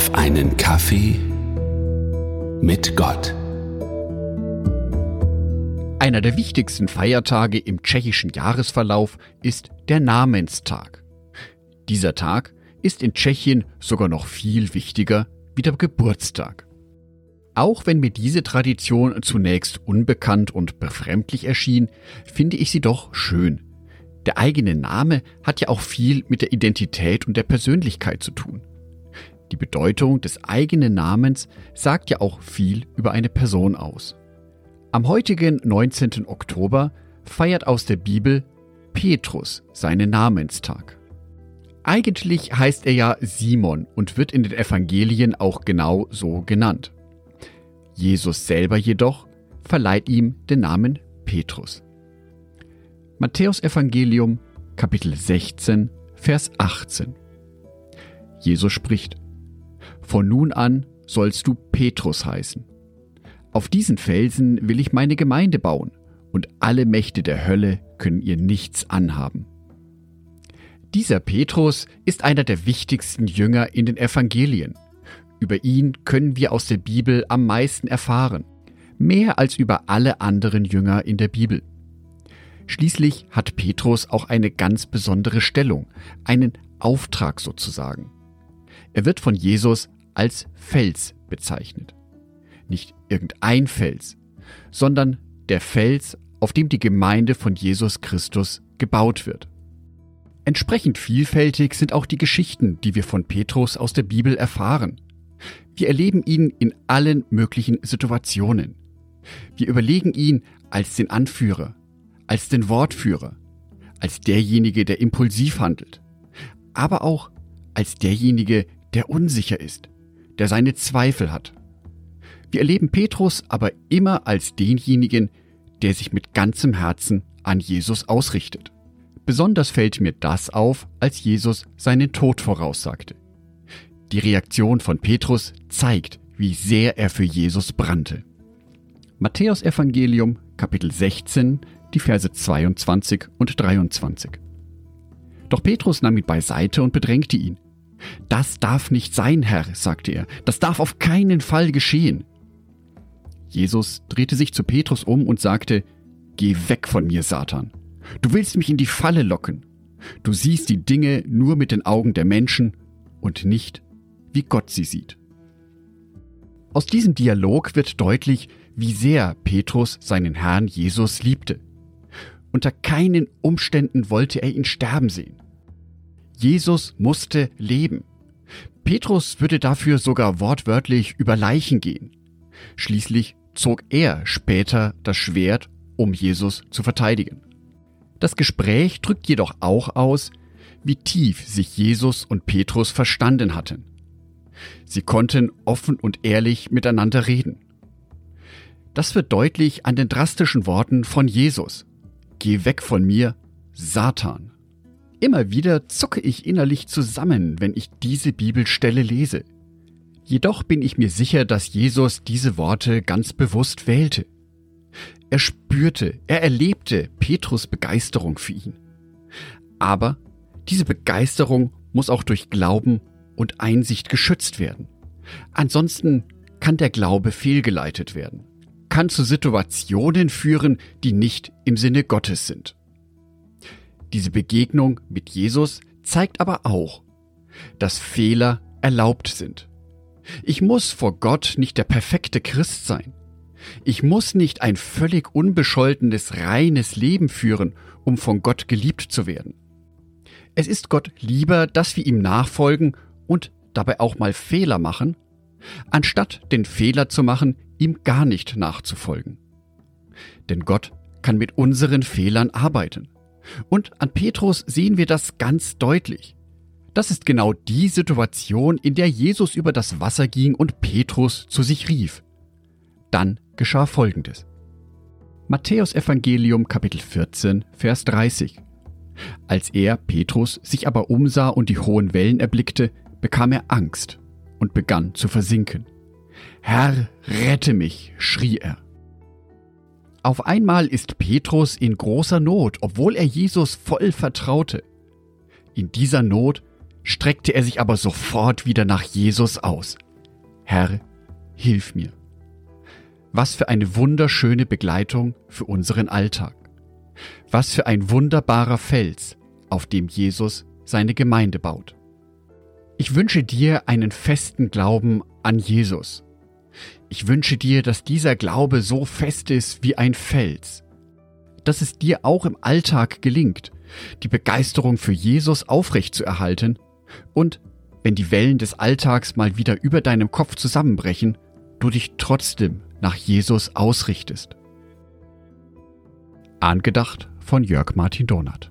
auf einen Kaffee mit Gott. Einer der wichtigsten Feiertage im tschechischen Jahresverlauf ist der Namenstag. Dieser Tag ist in Tschechien sogar noch viel wichtiger wie der Geburtstag. Auch wenn mir diese Tradition zunächst unbekannt und befremdlich erschien, finde ich sie doch schön. Der eigene Name hat ja auch viel mit der Identität und der Persönlichkeit zu tun. Die Bedeutung des eigenen Namens sagt ja auch viel über eine Person aus. Am heutigen 19. Oktober feiert aus der Bibel Petrus seinen Namenstag. Eigentlich heißt er ja Simon und wird in den Evangelien auch genau so genannt. Jesus selber jedoch verleiht ihm den Namen Petrus. Matthäus Evangelium Kapitel 16 Vers 18 Jesus spricht Von nun an sollst du Petrus heißen. Auf diesen Felsen will ich meine Gemeinde bauen, und alle Mächte der Hölle können ihr nichts anhaben. Dieser Petrus ist einer der wichtigsten Jünger in den Evangelien. Über ihn können wir aus der Bibel am meisten erfahren, mehr als über alle anderen Jünger in der Bibel. Schließlich hat Petrus auch eine ganz besondere Stellung, einen Auftrag sozusagen. Er wird von Jesus als Fels bezeichnet. Nicht irgendein Fels, sondern der Fels, auf dem die Gemeinde von Jesus Christus gebaut wird. Entsprechend vielfältig sind auch die Geschichten, die wir von Petrus aus der Bibel erfahren. Wir erleben ihn in allen möglichen Situationen. Wir überlegen ihn als den Anführer, als den Wortführer, als derjenige, der impulsiv handelt, aber auch als derjenige, der unsicher ist, der seine Zweifel hat. Wir erleben Petrus aber immer als denjenigen, der sich mit ganzem Herzen an Jesus ausrichtet. Besonders fällt mir das auf, als Jesus seinen Tod voraussagte. Die Reaktion von Petrus zeigt, wie sehr er für Jesus brannte. Matthäus Evangelium Kapitel 16, die Verse 22 und 23. Doch Petrus nahm ihn beiseite und bedrängte ihn. Das darf nicht sein, Herr, sagte er, das darf auf keinen Fall geschehen. Jesus drehte sich zu Petrus um und sagte, Geh weg von mir, Satan. Du willst mich in die Falle locken. Du siehst die Dinge nur mit den Augen der Menschen und nicht, wie Gott sie sieht. Aus diesem Dialog wird deutlich, wie sehr Petrus seinen Herrn Jesus liebte. Unter keinen Umständen wollte er ihn sterben sehen. Jesus musste leben. Petrus würde dafür sogar wortwörtlich über Leichen gehen. Schließlich zog er später das Schwert, um Jesus zu verteidigen. Das Gespräch drückt jedoch auch aus, wie tief sich Jesus und Petrus verstanden hatten. Sie konnten offen und ehrlich miteinander reden. Das wird deutlich an den drastischen Worten von Jesus. Geh weg von mir, Satan. Immer wieder zucke ich innerlich zusammen, wenn ich diese Bibelstelle lese. Jedoch bin ich mir sicher, dass Jesus diese Worte ganz bewusst wählte. Er spürte, er erlebte Petrus Begeisterung für ihn. Aber diese Begeisterung muss auch durch Glauben und Einsicht geschützt werden. Ansonsten kann der Glaube fehlgeleitet werden, kann zu Situationen führen, die nicht im Sinne Gottes sind. Diese Begegnung mit Jesus zeigt aber auch, dass Fehler erlaubt sind. Ich muss vor Gott nicht der perfekte Christ sein. Ich muss nicht ein völlig unbescholtenes, reines Leben führen, um von Gott geliebt zu werden. Es ist Gott lieber, dass wir ihm nachfolgen und dabei auch mal Fehler machen, anstatt den Fehler zu machen, ihm gar nicht nachzufolgen. Denn Gott kann mit unseren Fehlern arbeiten. Und an Petrus sehen wir das ganz deutlich. Das ist genau die Situation, in der Jesus über das Wasser ging und Petrus zu sich rief. Dann geschah Folgendes. Matthäus Evangelium Kapitel 14, Vers 30. Als er, Petrus, sich aber umsah und die hohen Wellen erblickte, bekam er Angst und begann zu versinken. Herr, rette mich, schrie er. Auf einmal ist Petrus in großer Not, obwohl er Jesus voll vertraute. In dieser Not streckte er sich aber sofort wieder nach Jesus aus. Herr, hilf mir. Was für eine wunderschöne Begleitung für unseren Alltag. Was für ein wunderbarer Fels, auf dem Jesus seine Gemeinde baut. Ich wünsche dir einen festen Glauben an Jesus. Ich wünsche dir, dass dieser Glaube so fest ist wie ein Fels. Dass es dir auch im Alltag gelingt, die Begeisterung für Jesus aufrechtzuerhalten und, wenn die Wellen des Alltags mal wieder über deinem Kopf zusammenbrechen, du dich trotzdem nach Jesus ausrichtest. Angedacht von Jörg Martin Donath.